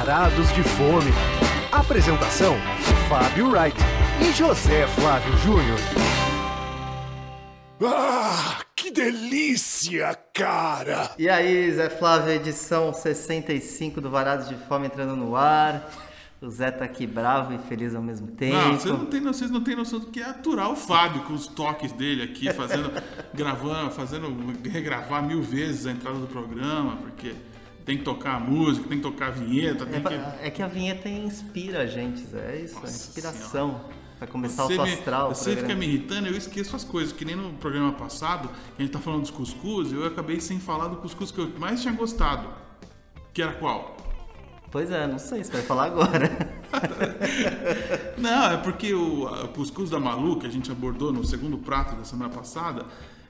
Varados de Fome. Apresentação: Fábio Wright e José Flávio Júnior. Ah, que delícia, cara! E aí, Zé Flávio, edição 65 do Varados de Fome entrando no ar. O Zé tá aqui bravo e feliz ao mesmo tempo. Não, vocês não têm, vocês não têm noção do que é aturar o Fábio com os toques dele aqui, fazendo, gravando, fazendo, regravar mil vezes a entrada do programa, porque tem que tocar a música, tem que tocar a vinheta, tem é, que... é que a vinheta inspira a gente, Zé. É isso, é Nossa inspiração. Vai começar Você, o me, astral. você fica me irritando, eu esqueço as coisas. Que nem no programa passado, que a gente tá falando dos cuscuz, eu acabei sem falar do cuscuz que eu mais tinha gostado. Que era qual? Pois é, não sei, você vai falar agora. Não, é porque o, o cuscuz da Malu, que a gente abordou no segundo prato da semana passada,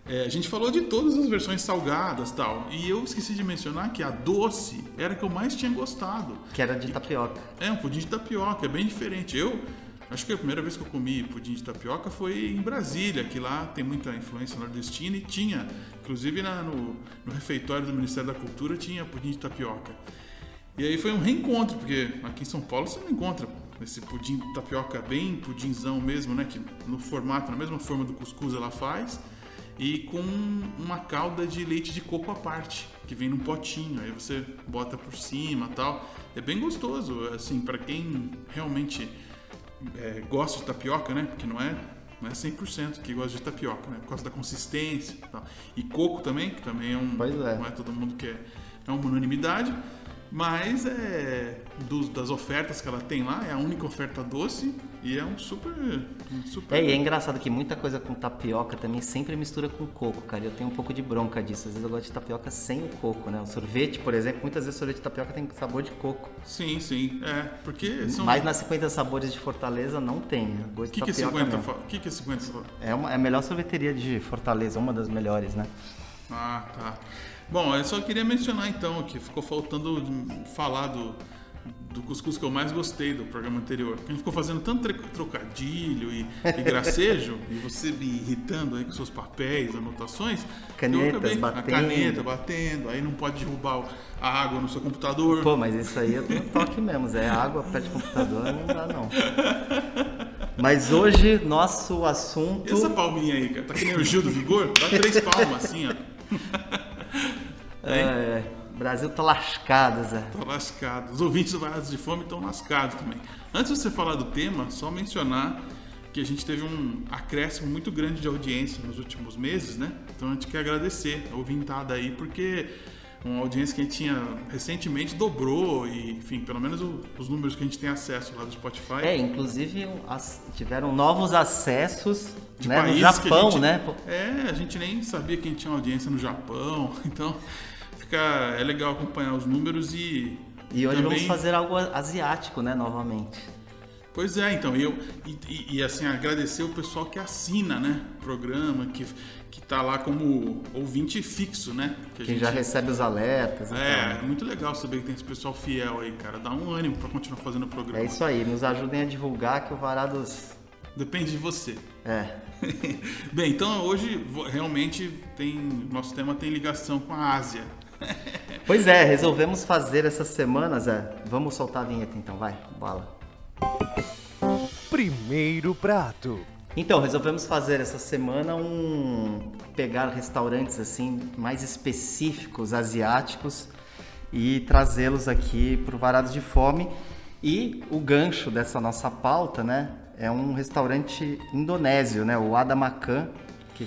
é, a gente falou de todas as versões salgadas tal. E eu esqueci de mencionar que a doce era a que eu mais tinha gostado. que era de tapioca. É, um pudim de tapioca, é bem diferente. Eu acho que a primeira vez que eu comi pudim de tapioca foi em Brasília, que lá tem muita influência nordestina e tinha, inclusive na- no, no refeitório do Ministério da Cultura tinha pudim de tapioca. E aí foi um reencontro, porque aqui em São Paulo você não encontra esse pudim de tapioca bem pudinzão mesmo, né? Que no formato, na mesma forma do cuscuz ela faz. E com uma calda de leite de coco à parte, que vem num potinho. Aí você bota por cima tal. É bem gostoso, assim, para quem realmente é, gosta de tapioca, né? Porque não é, não é 100% que gosta de tapioca, né? Por causa da consistência e tal. E coco também, que também é um... Pois é. Não é todo mundo que é, é uma unanimidade. Mas é dos, das ofertas que ela tem lá, é a única oferta doce e é um super. Um super É, e é engraçado que muita coisa com tapioca também sempre mistura com coco, cara. Eu tenho um pouco de bronca disso. Às vezes eu gosto de tapioca sem o coco, né? O sorvete, por exemplo, muitas vezes sorvete de tapioca tem sabor de coco. Sim, sim. É, porque são. Mas nas 50 sabores de Fortaleza não tem. né? O que, que é tapioca 50? mesmo. fa- O que, que é 50? fa- É, uma, é a melhor sorveteria de Fortaleza, uma das melhores, né? Ah, tá. Bom, eu só queria mencionar então que ficou faltando falar do, do cuscuz que eu mais gostei do programa anterior. A gente ficou fazendo tanto trocadilho e, e gracejo, e você me irritando aí com seus papéis, anotações. Canetas A batendo. caneta batendo, aí não pode derrubar a água no seu computador. Pô, mas isso aí eu tenho toque mesmo. Zé água perto de computador não dá, não. Mas hoje, nosso assunto. Essa palminha aí, cara? Tá que nem o Gil do Vigor? Dá três palmas assim, ó. É, Brasil tá lascado, Zé. Tô lascado. Os ouvintes do Varados de Fome estão lascados também. Antes de você falar do tema, só mencionar que a gente teve um acréscimo muito grande de audiência nos últimos meses, né? Então a gente quer agradecer a ouvintada aí, porque uma audiência que a gente tinha recentemente dobrou e, enfim, pelo menos o- os números que a gente tem acesso lá do Spotify. É, inclusive as- tiveram novos acessos de né, no Japão, gente- né? É, a gente nem sabia que a gente tinha audiência no Japão, então fica, é legal acompanhar os números e. E hoje também- vamos fazer algo asiático, né, novamente. Pois é, então, e eu e, e- e, assim, agradecer o pessoal que assina, né, o programa, que, que tá lá como ouvinte fixo, né? Que Quem já recebe os alertas. É, é muito legal saber que tem esse pessoal fiel aí, cara. Dá um ânimo pra continuar fazendo o programa. É isso aí, nos ajudem a divulgar que o Varados. Depende de você. É. Bem, então hoje realmente tem. Nosso tema tem ligação com a Ásia. Pois é, resolvemos fazer essa semana, Zé. Vamos soltar a vinheta então, vai, bala. Primeiro prato. Então, resolvemos fazer essa semana um pegar restaurantes assim mais específicos asiáticos e trazê-los aqui para o Varados de Fome. E o gancho dessa nossa pauta, né, é um restaurante indonésio, né, o Adamakan,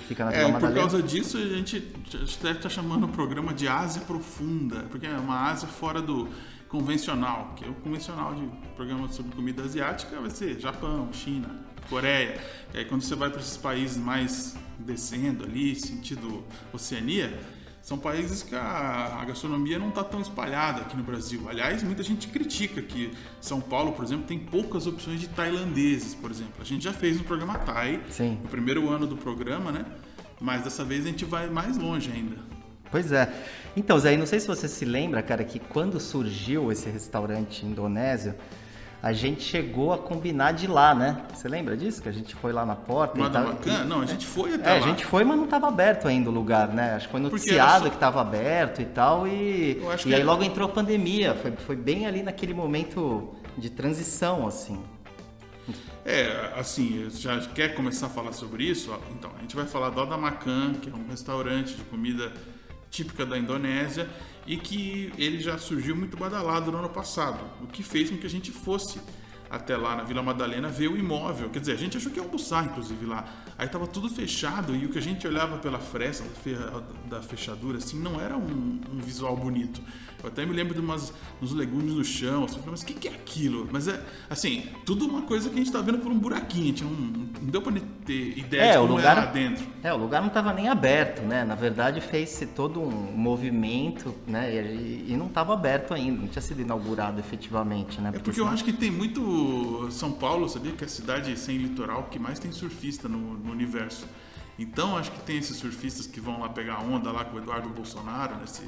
que fica na É, por causa disso a gente até está chamando o programa de Ásia Profunda, porque é uma Ásia fora do convencional, que é o convencional de programa sobre comida asiática vai ser Japão, China, Coreia. E aí quando você vai para esses países mais descendo ali, sentido Oceania, são países que a, a gastronomia não está tão espalhada aqui no Brasil. Aliás, muita gente critica que São Paulo, por exemplo, tem poucas opções de tailandeses, por exemplo. A gente já fez um programa Thai, Sim. no primeiro ano do programa, né? Mas dessa vez a gente vai mais longe ainda. Pois é. Então, Zé, não sei se você se lembra, cara, que quando surgiu esse restaurante indonésio, a gente chegou a combinar de lá, né? Você lembra disso? Que a gente foi lá na porta e tal. Macan? Não, a gente foi até É, a lá. gente foi, mas não estava aberto ainda o lugar, né? Acho que foi noticiado só- que estava aberto e tal, e, e aí é- logo entrou a pandemia. Foi, foi bem ali naquele momento de transição, assim. É, assim, já quer começar a falar sobre isso? Então, a gente vai falar do Adamacan, que é um restaurante de comida típica da Indonésia e que ele já surgiu muito badalado no ano passado, o que fez com que a gente fosse até lá na Vila Madalena ver o imóvel. Quer dizer, a gente achou que ia almoçar, inclusive, lá. Aí tava tudo fechado e o que a gente olhava pela fresta da fechadura, assim, não era um, um visual bonito. Eu até me lembro de umas, uns legumes no chão, assim, mas o que, que é aquilo? Mas é, assim, tudo uma coisa que a gente tá vendo por um buraquinho, a gente não, não deu pra ter ideia É, de o como lugar- era lá dentro. É, o lugar não estava nem aberto, né? Na verdade, fez-se todo um movimento, né? E, e não estava aberto ainda, não tinha sido inaugurado efetivamente, né? É porque eu acho que tem muito. São Paulo, sabia que é a cidade sem litoral que mais tem surfista no, no universo. Então acho que tem esses surfistas que vão lá pegar onda lá com o Eduardo Bolsonaro, nesse,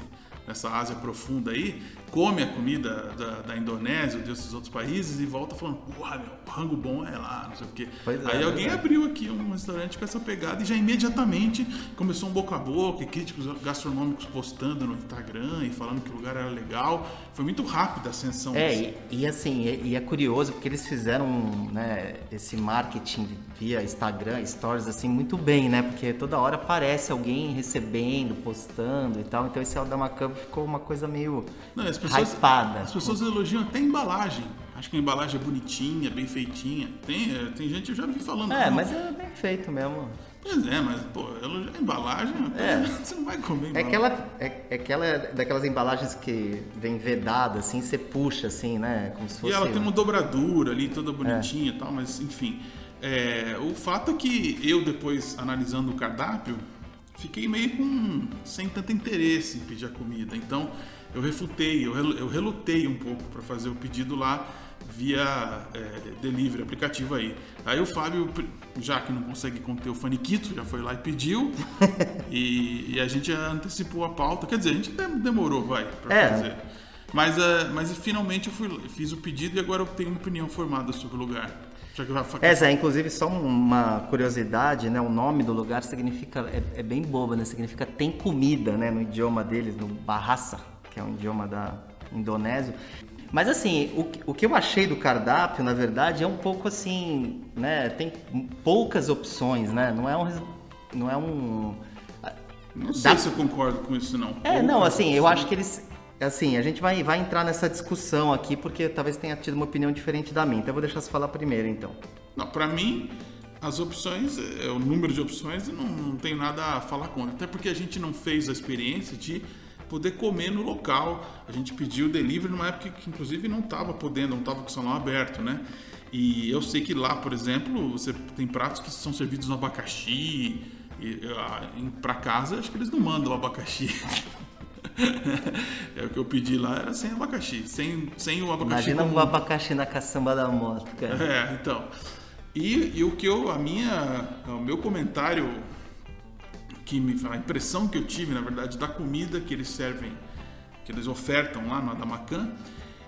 nessa Ásia profunda aí, come a comida da, da Indonésia, desses outros países e volta falando, porra, meu, o rango bom é lá, não sei o quê. Pois é, aí alguém verdade. abriu aqui um restaurante com essa pegada e já imediatamente começou um boca a boca, e críticos gastronômicos postando no Instagram e falando que o lugar era legal. Foi muito rápida a ascensão. É, e, e assim, e, e é curioso porque eles fizeram né, esse marketing via Instagram, stories, assim, muito bem, né? Porque toda hora aparece alguém recebendo, postando e tal. Então esse Aldama Cup ficou uma coisa meio Não, as pessoas, hypada. as pessoas elogiam até a embalagem. Acho que a embalagem é bonitinha, bem feitinha. Tem, é, tem gente eu já vi falando. É, "Não, mas é bem feito mesmo. Pois é, mas, pô, elogiar a embalagem, É. você não vai comer É embalagem. aquela, é, é aquela daquelas embalagens que vem vedada, assim, você puxa, assim, né? Como se E fosse. ela tem uma dobradura ali, toda É. bonitinha e tal, mas enfim. É, o fato é que eu, depois, analisando o cardápio, fiquei meio com sem tanto interesse em pedir a comida. Então, eu refutei, eu, relu- eu relutei um pouco para fazer o pedido lá via é, delivery, aplicativo aí. Aí o Fábio, já que não consegue conter o faniquito, já foi lá e pediu. e, e a gente antecipou a pauta. Quer dizer, a gente dem- demorou, vai, para É. fazer. Mas, eh, mas finalmente eu fui, fiz o pedido e agora eu tenho uma opinião formada sobre o lugar. Já- É, inclusive só uma curiosidade, né? O nome do lugar significa, é, é bem boba, né? Significa tem comida, né? No idioma deles, no Bahasa, que é um idioma da Indonésia. Mas assim, o, que- o que eu achei do cardápio, na verdade, é um pouco assim, né? Tem poucas opções, né? Não é um... Não é um... Não sei Dá- se eu concordo com isso, não. É, não, assim, eu acho que eles. Assim, a gente vai, vai entrar nessa discussão aqui, porque talvez tenha tido uma opinião diferente da minha. Então eu vou deixar você falar primeiro, então. Não, pra mim, as opções, é, o número de opções, não, não tenho nada a falar contra. Até porque a gente não fez a experiência de poder comer no local. A gente pediu delivery numa época que, inclusive, não estava podendo, não estava com o salão aberto, né? E eu sei que lá, por exemplo, você tem pratos que são servidos no abacaxi. E, ah, pra casa, acho que eles não mandam o abacaxi. é o que eu pedi lá, era sem abacaxi, sem, sem o abacaxi Imagina um comum. abacaxi na caçamba da moto, cara. É, então. E, e o que eu, a minha, o meu comentário, que me, a impressão que eu tive, na verdade, da comida que eles servem, que eles ofertam lá no Adamacan,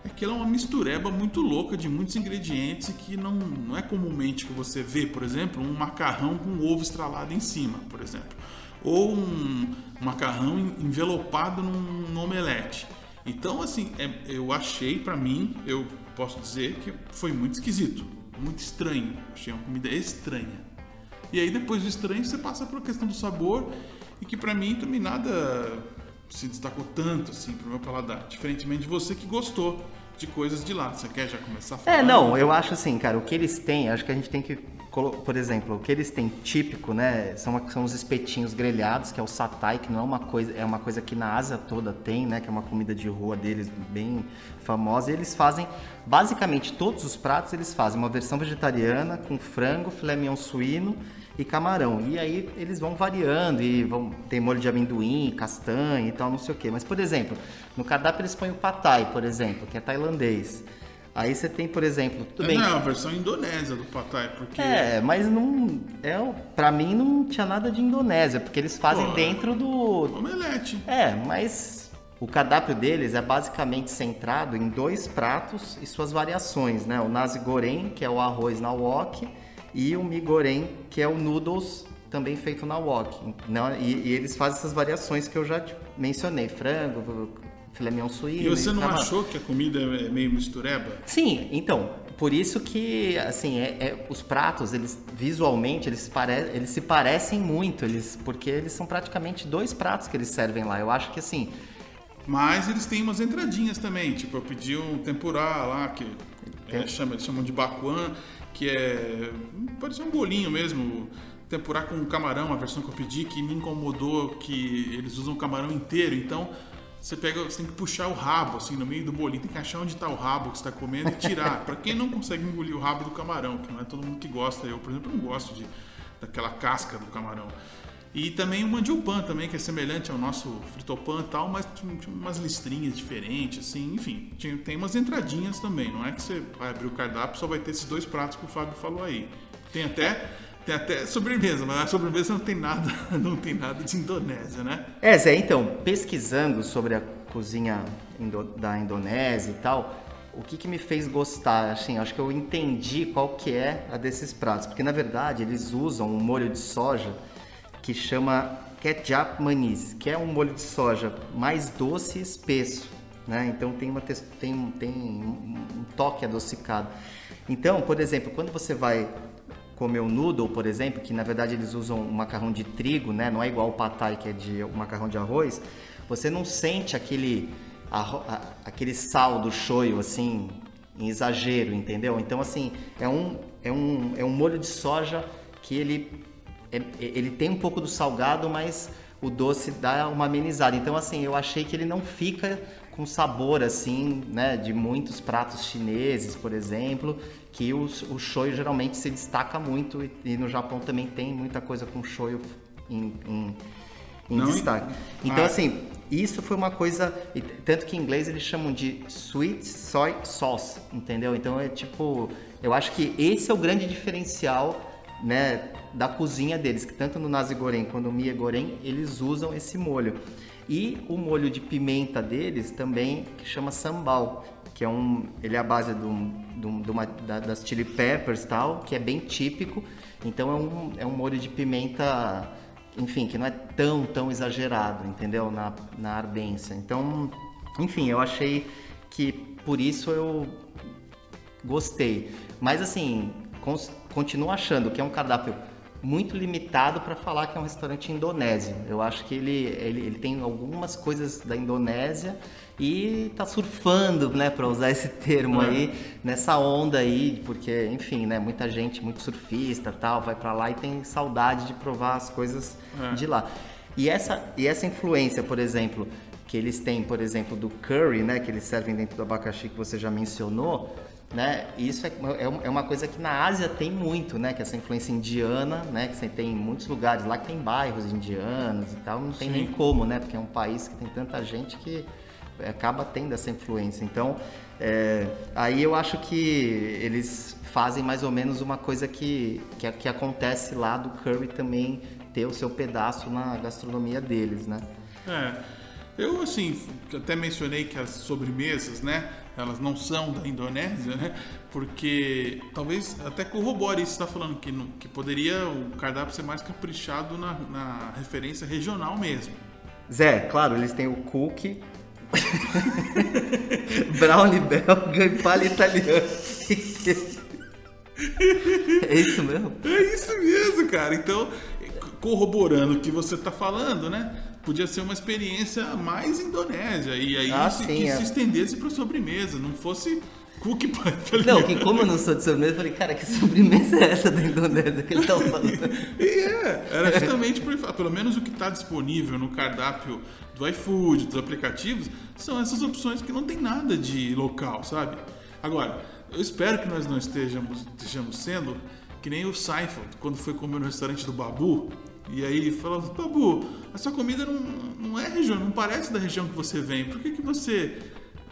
é que ela é uma mistureba muito louca de muitos ingredientes que não, não é comumente que você vê, por exemplo, um macarrão com ovo estralado em cima, por exemplo. Ou um macarrão envelopado num, num omelete. Então, assim, é- eu achei, pra mim, eu posso dizer que foi muito esquisito, muito estranho. Achei uma comida estranha. E aí, depois do estranho, você passa pela questão do sabor, e que pra mim também nada se destacou tanto, assim, pro meu paladar. Diferentemente de você que gostou de coisas de lá. Você quer já começar a falar? É, não, eu acho assim, cara, o que eles têm, acho que a gente tem que. Por exemplo, o que eles têm típico, né? São, são os espetinhos grelhados, que é o satay, que não é uma coisa, é uma coisa que na Ásia toda tem, né? Que é uma comida de rua deles bem famosa. E eles fazem, basicamente, todos os pratos eles fazem uma versão vegetariana com frango, filé mignon suíno e camarão. E aí eles vão variando e vão tem molho de amendoim, castanha e tal, não sei o quê. Mas por exemplo, no cardápio eles põem o patai, por exemplo, que é tailandês. Aí você tem, por exemplo, tudo bem. Não, é a versão indonésia do Patai, porque... É, mas não é, pra mim não tinha nada de Indonésia, porque eles fazem Pô, dentro do Omelete. É, mas O cardápio deles é basicamente centrado em dois pratos e suas variações, né? O nasi goreng, que é o arroz na wok, e o mi goreng, que é o noodles também feito na wok. Né? E, e eles fazem essas variações que eu já mencionei, frango, filé mignon suíno. E você não achou que a comida é meio mistureba? Sim, então, por isso que, assim, é, é, os pratos, eles visualmente, eles, pare, eles se parecem muito, eles, porque eles são praticamente dois pratos que eles servem lá. Eu acho que, assim, mas eles têm umas entradinhas também, tipo, eu pedi um tempurá lá, que é, chama, eles chamam de bacuan, que é. ser um bolinho mesmo. Tempurá com camarão, a versão que eu pedi, que me incomodou que eles usam o camarão inteiro, então você pega, você tem que puxar o rabo assim no meio do bolinho, tem que achar onde está o rabo que está comendo e tirar. Para quem não consegue engolir o rabo do camarão, que não é todo mundo que gosta, eu por exemplo não gosto de daquela casca do camarão. E também o mandiopan também, que é semelhante ao nosso fritopan e tal, mas tinha umas listrinhas diferentes, assim, enfim, tinha, tem umas entradinhas também, não é que você vai abrir o cardápio só vai ter esses dois pratos que o Fábio falou aí. Tem até tem até sobremesa, mas a sobremesa não tem nada, não tem nada de Indonésia, né? É, Zé, então, pesquisando sobre a cozinha indo, da Indonésia e tal, o que, que me fez gostar, assim, acho que eu entendi qual que é a desses pratos, porque na verdade eles usam um molho de soja que chama ketchup manis, que é um molho de soja mais doce e espesso, né? Então tem uma tem, tem um toque adocicado. Então, por exemplo, quando você vai comer um noodle, por exemplo, que na verdade eles usam um macarrão de trigo, né? Não é igual o patai que é de um macarrão de arroz. Você não sente aquele aquele sal do shoyu assim em exagero, entendeu? Então assim é um é um é um molho de soja que ele é, ele tem um pouco do salgado, mas o doce dá uma amenizada. Então, assim, eu achei que ele não fica com sabor, assim, né, de muitos pratos chineses, por exemplo, que o, o shoyu geralmente se destaca muito e, e, no Japão também tem muita coisa com shoyu em, em, em destaque. Então, ah. assim, isso foi uma coisa, tanto que em inglês eles chamam de sweet soy sauce, entendeu? Então é tipo, eu acho que esse é o grande diferencial né, da cozinha deles, que tanto no nasi goreng quanto no mie goreng, eles usam esse molho. E o molho de pimenta deles também, que chama sambal, que é um, ele é a base do, do, do uma, da, das chili peppers tal, que é bem típico. Então é um, é um molho de pimenta, enfim, que não é tão, tão exagerado, entendeu? Na, na ardência. Então, enfim, eu achei que por isso eu gostei. Mas assim, continuo achando que é um cardápio muito limitado para falar que é um restaurante indonésio. Eu acho que ele, ele, ele tem algumas coisas da Indonésia e está surfando, né, para usar esse termo é. aí, nessa onda aí, porque, enfim, né, muita gente, muito surfista tal, vai para lá e tem saudade de provar as coisas é. de lá. E essa, e essa influência, por exemplo, que eles têm, por exemplo, do curry, né, que eles servem dentro do abacaxi que você já mencionou, né? Isso é, é, é uma coisa que na Ásia tem muito, né? Que essa influência indiana, né? Que você tem em muitos lugares lá que tem bairros indianos e tal, não tem Sim. nem como, né? Porque é um país que tem tanta gente que acaba tendo essa influência. Então, é, aí eu acho que eles fazem mais ou menos uma coisa que, que, que acontece lá do curry também ter o seu pedaço na gastronomia deles, né? É. Eu, assim, até mencionei que as sobremesas, né? elas não são da Indonésia, né? Porque talvez até corrobore isso que está falando, que, que poderia o cardápio ser mais caprichado na, na referência regional mesmo. Zé, claro, eles têm o cookie, brownie belga e palha italiana. é isso mesmo? É isso mesmo, cara. Então, corroborando o que você está falando, né? Podia ser uma experiência mais indonésia. E aí ah, se, sim, que é. se estendesse para sobremesa, não fosse cookie pie. Tá não, que como eu não sou de sobremesa, eu falei, cara, que sobremesa é essa da Indonésia que ele tá falando? e é, era justamente por, pelo menos o que está disponível no cardápio do iFood, dos aplicativos, são essas opções que não tem nada de local, sabe? Agora, eu espero que nós não estejamos, estejamos sendo que nem o Seinfeld, quando foi comer no restaurante do Babu, e aí ele falou, Babu, a sua comida não, não é região, não parece da região que você vem. Por que, que você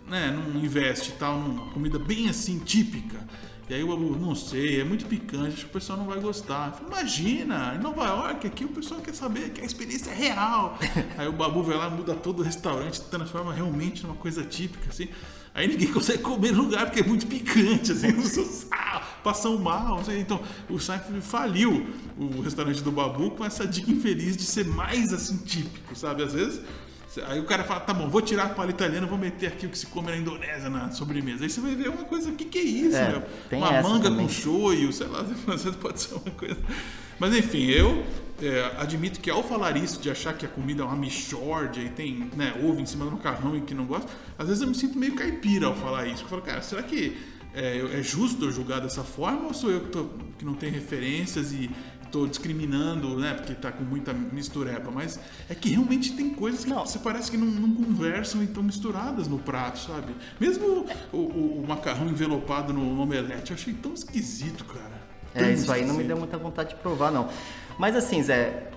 né, não investe tal numa comida bem assim típica? E aí o Babu, não sei, é muito picante, acho que o pessoal não vai gostar. Falei, Imagina, em Nova York, aqui o pessoal quer saber que a experiência é real. aí o Babu vai lá, muda todo o restaurante, transforma realmente numa coisa típica, assim. Aí ninguém consegue comer no lugar porque é muito picante, assim, ah, passam mal. Então, o Seinfeld faliu o restaurante do Babu com essa dica infeliz de ser mais assim típico, sabe? Às vezes Aí o cara fala, tá bom, vou tirar a palha italiana, vou meter aqui o que se come na Indonésia na sobremesa. Aí você vai ver uma coisa, o que, que é isso, É, meu? Uma manga também. com shoyu, sei lá, às vezes pode ser uma coisa. Mas enfim, eu é, admito que ao falar isso, de achar que a comida é uma mixórdia e tem né, ovo em cima do macarrão e que não gosto, às vezes eu me sinto meio caipira ao falar isso. Eu falo, cara, será que é, é justo eu julgar dessa forma ou sou eu que, tô- que não tenho referências e estou discriminando, né? Porque tá com muita mistureba. Mas é que realmente tem coisas que Não. você parece que não, não conversam e estão misturadas no prato, sabe? Mesmo o, o- o macarrão envelopado no, omelete, eu achei tão esquisito, cara. É, Tão isso aí não me esquisito. deu muita vontade de provar, não. Mas assim, Zé,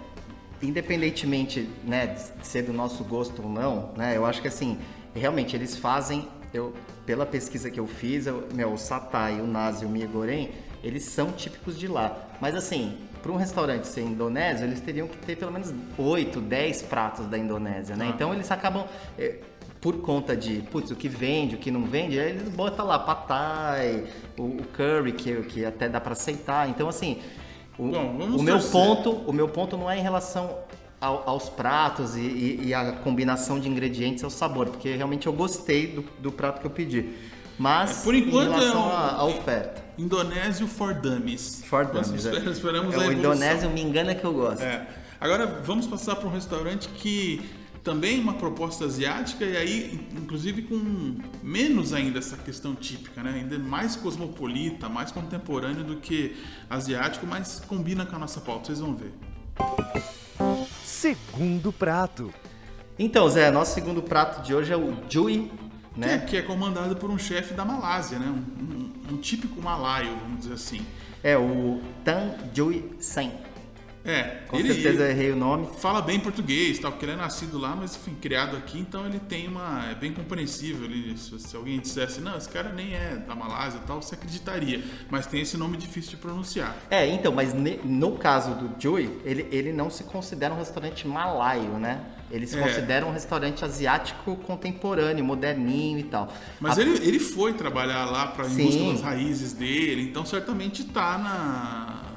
independentemente né, de ser do nosso gosto ou não, né, eu acho que assim, realmente eles fazem, eu, pela pesquisa que eu fiz, eu, meu, o satay, o nasi o migoren, eles são típicos de lá. Mas assim, para um restaurante ser indonésio, eles teriam que ter pelo menos 8, 10 pratos da Indonésia, né? Ah. Então eles acabam... eh, por conta de, putz, o que vende, o que não vende, aí eles botam lá patai, o, o curry, que, que até dá para aceitar. Então, assim, o, Bom, o meu torcer. ponto, o meu ponto não é em relação ao- aos pratos e, e- e a combinação de ingredientes ao sabor, porque realmente eu gostei do, do prato que eu pedi. Mas É, por enquanto em relação é um- à, à oferta. Indonésio for Dummies. For Nós dummies, é. esper- esperamos é, a o indonésio me engana que eu gosto. É. Agora vamos passar para um restaurante que também é uma proposta asiática e aí, inclusive, com menos ainda essa questão típica, né? Ainda mais cosmopolita, mais contemporâneo do que asiático, mas combina com a nossa pauta, vocês vão ver. Segundo prato. Então, Zé, nosso segundo prato de hoje é o Jui, Que, é, né? que é comandado por um chefe da Malásia, né? Um, um- um típico malaio, vamos dizer assim. É o Tan Jui Sen. É, Com ele, certeza eu errei o nome. fala bem português, tal, porque ele é nascido lá, mas enfim, criado aqui, então ele tem uma. É bem compreensível. Ele, se, se alguém dissesse, não, esse cara nem é da Malásia e tal, você acreditaria. Mas tem esse nome difícil de pronunciar. É, então, mas ne- no caso do Joey, ele, ele não se considera um restaurante malaio, né? Ele se É. considera um restaurante asiático contemporâneo, moderninho e tal. Mas A- ele, ele foi trabalhar lá para em busca das raízes dele, então certamente tá na.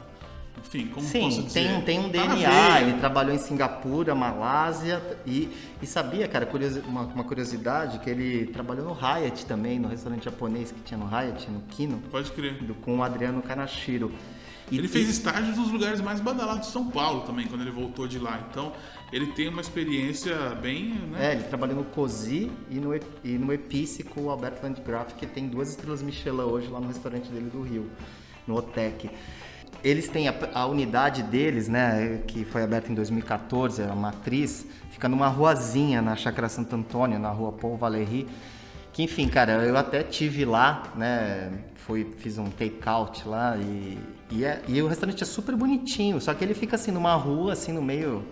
Enfim, como posso Sim, dizer? tem, tem um Tá na DNA, veia. ele trabalhou em Singapura, Malásia e, e sabia, cara, curiosi- uma, uma curiosidade, que ele trabalhou no Hyatt também, no restaurante japonês que tinha no Hyatt, no Kino, Pode crer. do- com o Adriano Kanashiro. E- Ele fez estágios nos lugares mais badalados de São Paulo também, quando ele voltou de lá. Então, ele tem uma experiência bem. Né? É, ele trabalhou no Cozy e no, E- e no Epice com o Alberto Landgraf, que tem duas estrelas Michelin hoje lá no restaurante dele do Rio, no Otec. Eles têm a, a unidade deles, né, que foi aberta em 2014, a matriz, fica numa ruazinha na Chácara Santo Antônio, na rua Paul Valéry. Que enfim, cara, eu até tive lá, né? Fui, fiz um take-out lá e, e, é- e o restaurante é super bonitinho, só que ele fica assim numa rua, assim, no meio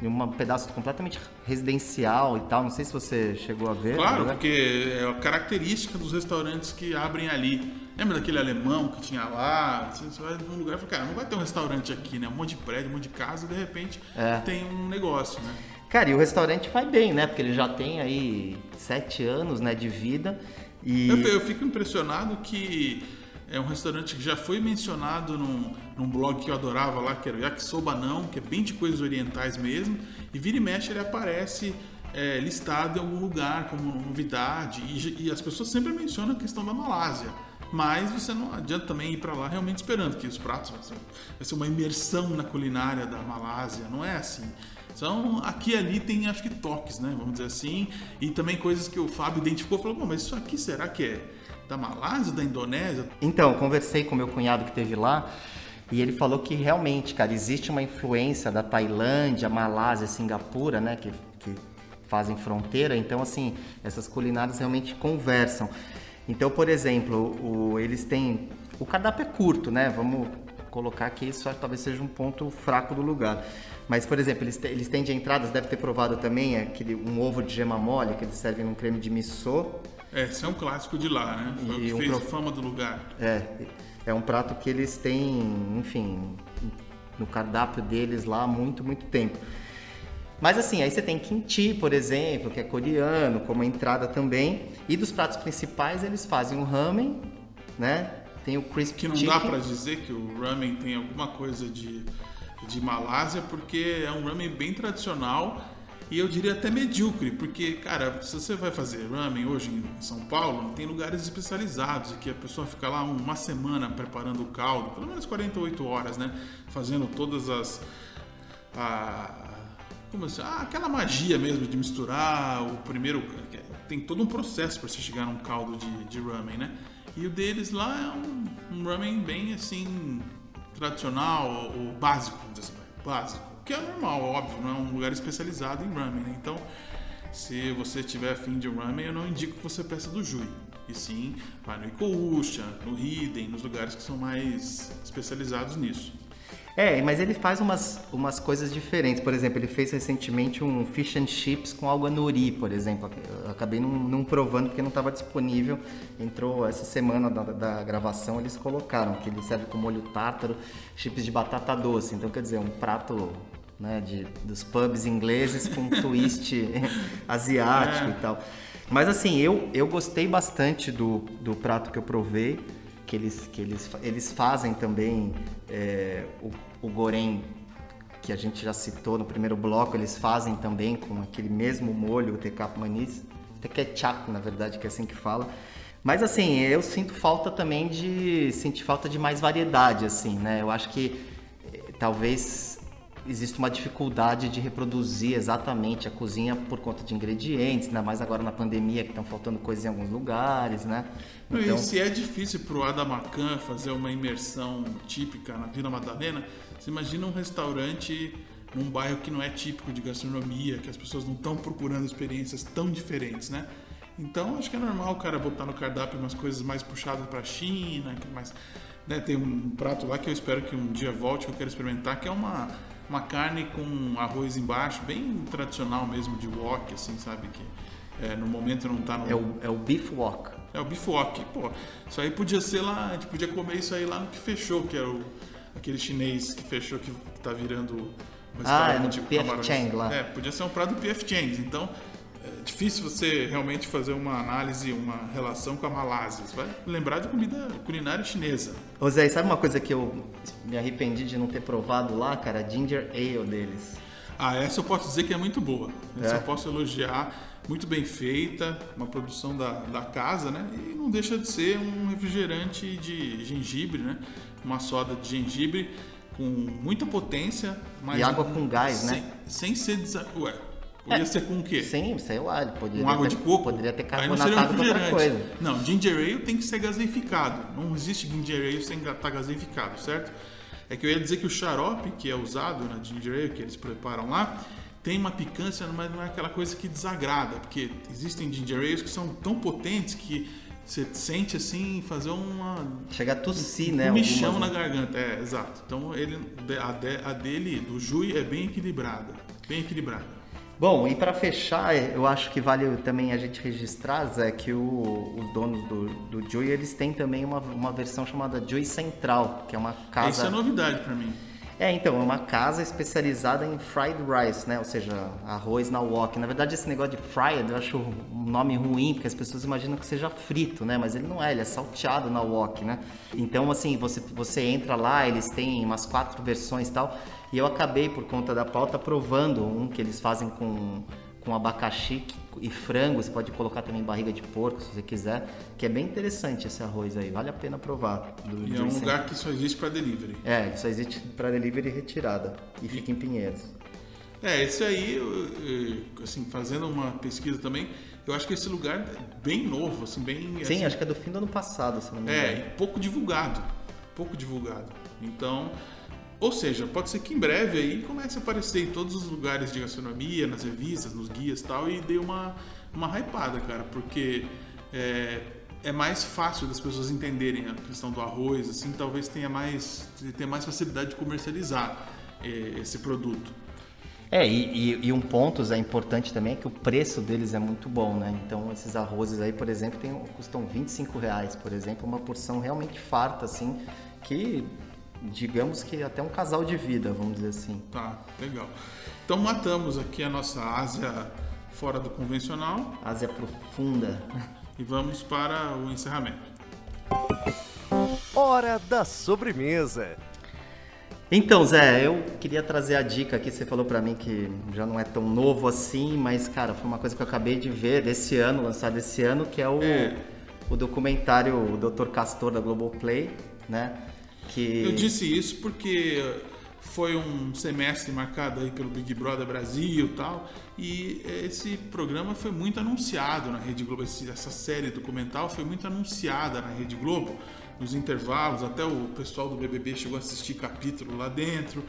de um pedaço completamente residencial e tal. Não sei se você chegou a ver. Claro, né? porque é a característica dos restaurantes que abrem ali. Lembra daquele alemão que tinha lá? Assim, Você vai num lugar e fala, cara, não vai ter um restaurante aqui, né? Um monte de prédio, um monte de casa, e de repente É. tem um negócio, né? Cara, e o restaurante vai bem, né? Porque ele já tem aí sete anos, né, de vida. E Eu, eu fico impressionado que é um restaurante que já foi mencionado num, num blog que eu adorava lá, que era o Yakisoba Não, que é bem de coisas orientais mesmo. E vira e mexe ele aparece é, listado em algum lugar como novidade. E, e as pessoas sempre mencionam a questão da Malásia. Mas você não adianta também ir para lá realmente esperando que os pratos vai ser, vai ser uma imersão na culinária da Malásia. Não é assim. Então, aqui e ali tem, acho que, toques, né? Vamos dizer assim. E também coisas que o Fábio identificou. Falou, Pô, mas isso aqui será que é da Malásia, da Indonésia? Então, conversei com meu cunhado que teve lá e ele falou que realmente, cara, existe uma influência da Tailândia, Malásia, Singapura, né, que, que fazem fronteira. Então, assim, essas culinárias realmente conversam. Então, por exemplo, o- eles têm. O cardápio é curto, né? Vamos colocar que isso talvez seja um ponto fraco do lugar. Mas, por exemplo, eles, eles têm de entradas, deve ter provado também aquele, um ovo de gema mole que eles servem num creme de miso. É, esse é um clássico de lá, né? Foi o que um fez pro- fama do lugar. É, é um prato que eles têm, enfim, no cardápio deles lá há muito, muito tempo. Mas assim, aí você tem kimchi, por exemplo, que é coreano, como entrada também. E dos pratos principais eles fazem o ramen, né? Tem o crispy Que não chicken. dá pra dizer que o ramen tem alguma coisa de, de Malásia, porque é um ramen bem tradicional e eu diria até medíocre, porque, cara, se você vai fazer ramen hoje em São Paulo, tem lugares especializados que a pessoa fica lá uma semana preparando o caldo, pelo menos 48 horas, né? Fazendo todas as. a- como assim? Ah, aquela magia mesmo de misturar o primeiro. Tem todo um processo para você chegar num caldo de, de ramen, né? E o deles lá é um, um ramen bem assim. tradicional, ou básico, vamos dizer assim, básico. Que é normal, óbvio, não é um lugar especializado em ramen, né? Então, se você tiver afim de ramen, eu não indico que você peça do Jui. E sim, vai no Ikousha, no Hiden, nos lugares que são mais especializados nisso. É, mas ele faz umas, umas coisas diferentes. Por exemplo, ele fez recentemente um fish and chips com alga nori, por exemplo. Eu acabei não, não provando porque não estava disponível. Entrou essa semana da, da gravação, eles colocaram que ele serve com molho tártaro, chips de batata doce. Então, quer dizer, um prato né, de, dos pubs ingleses com um twist asiático É. e tal. Mas assim, eu, eu gostei bastante do, do prato que eu provei que eles, que eles, eles fazem também é, o, o goreng que a gente já citou no primeiro bloco, eles fazem também com aquele mesmo molho, o tecap manis, teketchap, na verdade, que é assim que fala. Mas assim, eu sinto falta também de senti falta de mais variedade assim, né? Eu acho que eh, talvez existe uma dificuldade de reproduzir exatamente a cozinha por conta de ingredientes, ainda mais agora na pandemia que estão faltando coisas em alguns lugares, né? Não, E se é difícil pro Adamacan fazer uma imersão típica na Vila Madalena, você imagina um restaurante num bairro que não é típico de gastronomia, que as pessoas não estão procurando experiências tão diferentes, né? Então acho que é normal o cara botar no cardápio umas coisas mais puxadas pra China, que mais. né, tem um prato lá que eu espero que um dia volte, que eu quero experimentar, que é uma, uma carne com arroz embaixo, bem tradicional mesmo, de wok, assim, sabe? Que é, no momento não tá no. É o, é o beef wok. É o bifoque, pô. Isso aí podia ser lá, a gente podia comer isso aí lá no que fechou, que era o, aquele chinês que fechou que tá virando Ah, é no com PF. Chang lá. É, podia ser um prato do PF Chang. Então, é difícil você realmente fazer uma análise, uma relação com a Malásia. Você vai lembrar de comida culinária chinesa. Ô Zé, sabe uma coisa que eu me arrependi de não ter provado lá, cara? Ginger Ale deles. Ah, essa eu posso dizer que é muito boa. Essa É? eu posso elogiar. Muito bem feita, uma produção da, da casa, né? E não deixa de ser um refrigerante de gengibre, né? Uma soda de gengibre com muita potência. Mas E água com gás, sem, né? Sem ser... Desa... Ué, podia ser com o quê? Sim, sei lá, ele poderia Com água ter, de coco? Poderia ter um carbonatado com outra coisa. Não, ginger ale tem que ser gaseificado. Não existe ginger ale sem estar gaseificado, certo? É que eu ia dizer que o xarope que é usado na ginger ale, que eles preparam lá, tem uma picância, mas não é aquela coisa que desagrada, porque existem ginger ales que são tão potentes que você sente assim fazer uma Chega a tossir, né? um michão algumas, na né? garganta, é, exato. Então ele, a, de- a dele, do Jui, é bem equilibrada, bem equilibrada. Bom, e para fechar, eu acho que vale também a gente registrar, Zé, que o- os donos do, do Joy, eles têm também uma, uma versão chamada Joy Central, que é uma casa... Isso é novidade pra mim. É, então, é uma casa especializada em fried rice, né? Ou seja, arroz na wok. Na verdade, esse negócio de fried eu acho um nome ruim, porque as pessoas imaginam que seja frito, né? Mas ele não é, ele é salteado na wok, né? Então, assim, você, você entra lá, eles têm umas quatro versões e tal. E eu acabei, por conta da pauta, provando um que eles fazem com, com abacaxi e frango. Você pode colocar também barriga de porco, se você quiser. Que é bem interessante esse arroz aí, vale a pena provar. Do E é um lugar que só existe pra delivery. É, só existe para delivery e retirada. E fica em Pinheiros. É, esse aí, assim, fazendo uma pesquisa também, eu acho que esse lugar é bem novo, assim, bem... Sim, assim, acho que é do fim do ano passado, se não me É, engano. e pouco divulgado. Pouco divulgado. Então, ou seja, pode ser que em breve aí comece a aparecer em todos os lugares de gastronomia, nas revistas, nos guias e tal, e dê uma, uma hypada, cara, porque é, é mais fácil das pessoas entenderem a questão do arroz, assim, talvez tenha mais, tenha mais facilidade de comercializar é, esse produto. É, e, e, e, um ponto é importante também é que o preço deles é muito bom, né? Então esses arrozes aí, por exemplo, tem, custam 25 reais, por exemplo, uma porção realmente farta, assim, que digamos que até um casal de vida, vamos dizer assim. Tá, legal. Então matamos aqui a nossa Ásia fora do convencional. Ásia profunda. E vamos para o encerramento. Hora da sobremesa. Então, Zé, eu queria trazer a dica aqui. Você falou para mim que já não é tão novo assim, mas, cara, foi uma coisa que eu acabei de ver desse ano, lançado esse ano, que é o, é. o documentário o Dr. Castor da Globoplay, né? Eu disse isso porque foi um semestre marcado aí pelo Big Brother Brasil e tal, e esse programa foi muito anunciado na Rede Globo, essa série documental foi muito anunciada na Rede Globo, nos intervalos, até o pessoal do BBB chegou a assistir capítulo lá dentro.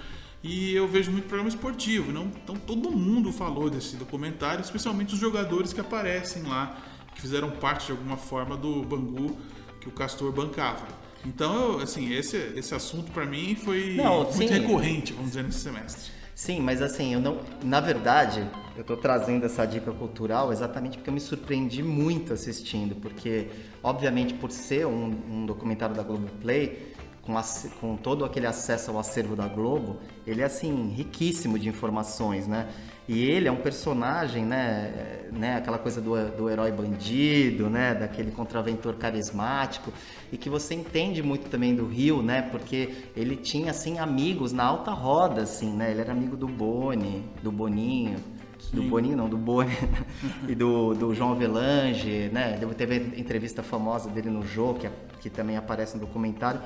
E eu vejo muito programa esportivo, não? então todo mundo falou desse documentário, especialmente os jogadores que aparecem lá, que fizeram parte de alguma forma do Bangu que o Castor bancava. Então, assim, esse, esse assunto para mim foi não, muito sim. recorrente, vamos dizer, nesse semestre. Sim, mas assim, eu não. Na verdade, eu estou trazendo essa dica cultural exatamente porque eu me surpreendi muito assistindo, porque, obviamente, por ser um, um documentário da Globoplay, com, com todo aquele acesso ao acervo da Globo, ele é assim, riquíssimo de informações, né? E ele é um personagem, né, né aquela coisa do, do herói bandido, né, daquele contraventor carismático, e que você entende muito também do Rio, né, porque ele tinha, assim, amigos na alta roda, assim, né, ele era amigo do Boni, do Boninho, Sim. do Boninho não, do Boni, e do, do João Avelange, né, teve entrevista famosa dele no Jô, que, que também aparece no documentário,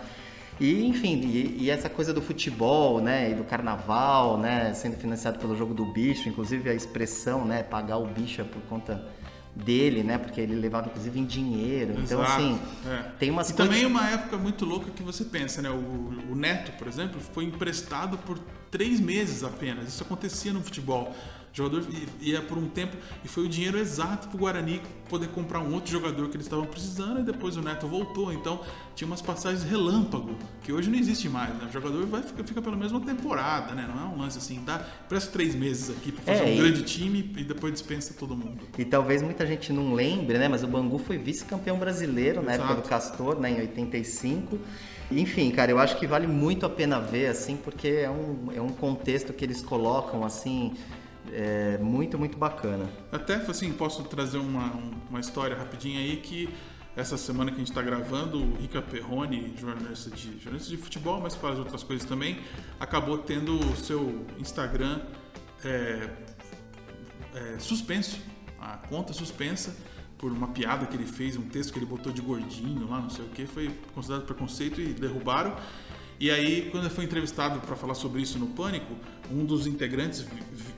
e, enfim, e, e, essa coisa do futebol, né, e do carnaval, né, sendo financiado pelo jogo do bicho, inclusive a expressão, né, pagar o bicho é por conta dele, né, porque ele levava inclusive em dinheiro. Então, Exato. Então, assim, é. tem umas E coisas... também uma época muito louca que você pensa, né, o, o Neto, por exemplo, foi emprestado por três meses apenas. Isso acontecia no futebol. Jogador ia por um tempo e foi o dinheiro exato para o Guarani poder comprar um outro jogador que eles estavam precisando e depois o Neto voltou. Então tinha umas passagens relâmpago que hoje não existe mais. Né? O jogador vai fica, fica pela mesma temporada, né? Não é um lance assim, dá presta três meses aqui para fazer é, um e... grande time e depois dispensa todo mundo. E talvez muita gente não lembre, né? Mas o Bangu foi vice-campeão brasileiro Exato. na época do Castor, né? Em 85. Enfim, cara, eu acho que vale muito a pena ver, assim, porque é um, é um contexto que eles colocam, assim, é muito, muito bacana. Até, assim, posso trazer uma, uma história rapidinha aí que essa semana que a gente está gravando, o Rica Perrone, jornalista de, jornalista de futebol, mas faz outras coisas também, acabou tendo o seu Instagram é, é, suspenso, a conta suspensa por uma piada que ele fez, um texto que ele botou de gordinho lá, não sei o que, foi considerado preconceito e derrubaram. E aí, quando ele foi entrevistado para falar sobre isso no Pânico, um dos integrantes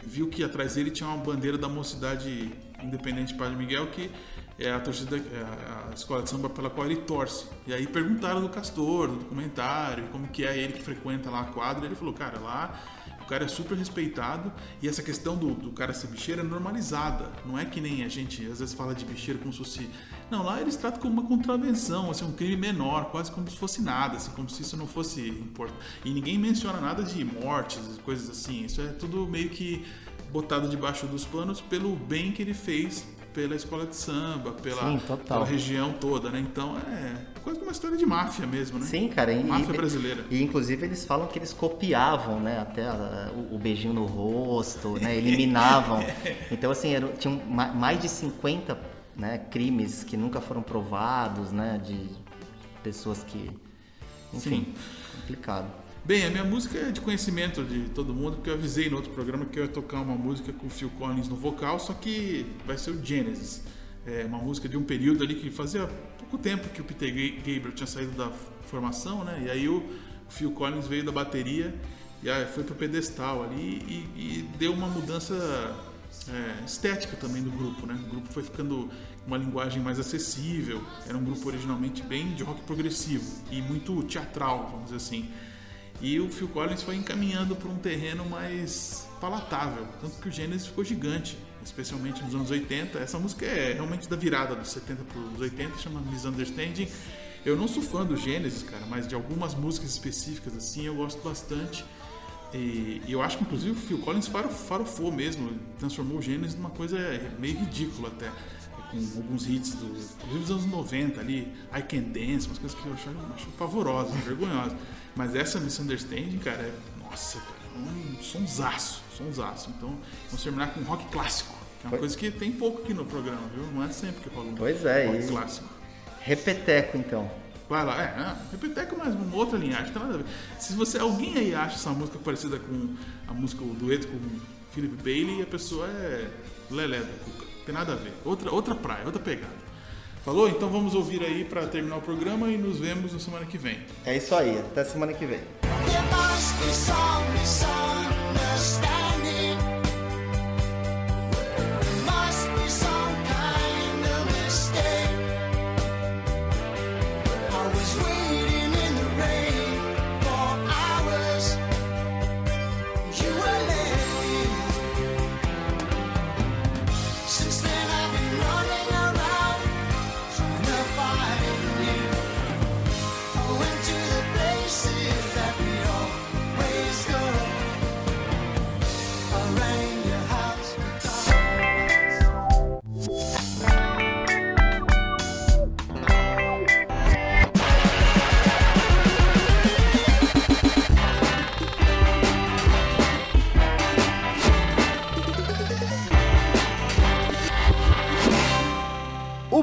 viu que atrás dele tinha uma bandeira da Mocidade Independente Padre Miguel, que é a torcida, é a escola de samba pela qual ele torce. E aí perguntaram do Castor, do documentário, como que é ele que frequenta lá a quadra. E ele falou, cara, lá cara é super respeitado e essa questão do, do cara ser bicheiro é normalizada. Não é que nem a gente às vezes fala de bicheiro como se fosse. Não, lá eles tratam como uma contravenção, assim, um crime menor, quase como se fosse nada, assim, como se isso não fosse importante. E ninguém menciona nada de mortes, coisas assim. Isso é tudo meio que botado debaixo dos panos pelo bem que ele fez pela escola de samba, pela, Sim, pela região toda, né? Então é quase uma história de máfia mesmo, né? Sim, cara. E, máfia brasileira. E, inclusive eles falam que eles copiavam, né? Até a, o, o, beijinho no rosto, né? Eliminavam. então, assim, era, tinham mais de 50 né, crimes que nunca foram provados, né? De pessoas que. Enfim, Sim. complicado. Bem, a minha música é de conhecimento de todo mundo, porque eu avisei no outro programa que eu ia tocar uma música com o Phil Collins no vocal, só que vai ser o Genesis. É uma música de um período ali que fazia pouco tempo que o Peter Gabriel tinha saído da formação, né? E aí o Phil Collins veio da bateria e foi pro pedestal ali e, e deu uma mudança é, estética também do grupo, né? O grupo foi ficando uma linguagem mais acessível. Era um grupo originalmente bem de rock progressivo e muito teatral, vamos dizer assim. E o Phil Collins foi encaminhando para um terreno mais palatável, tanto que o Genesis ficou gigante, especialmente nos anos 80. Essa música é realmente da virada dos 70 para os 80, chama Misunderstanding. Eu não sou fã do Genesis, cara, mas de algumas músicas específicas assim eu gosto bastante. E, eu acho que inclusive o Phil Collins farofou mesmo, transformou o Gênesis numa coisa meio ridícula até. Com alguns hits do, inclusive dos anos 90 ali, I Can Dance, umas coisas que eu acho, acho pavorosas, vergonhosas. Mas essa Misunderstanding, cara, é, nossa, cara, é um sonsaço, sonsaço. Então, vamos terminar com rock clássico, que é uma coisa que tem pouco aqui no programa, viu? Não é sempre que rola um pois é, rock e... clássico. Repeteco, então. Vai lá, é, não, Repeteco é mais uma outra linhagem, tem nada a ver. Se você, alguém aí acha essa música parecida com a música, o dueto com Philip Bailey, a pessoa é lelé da cuca. Tem nada a ver. Outra, outra praia, outra pegada. Falou? Então vamos ouvir aí para terminar o programa e nos vemos na semana que vem. É isso aí, até semana que vem.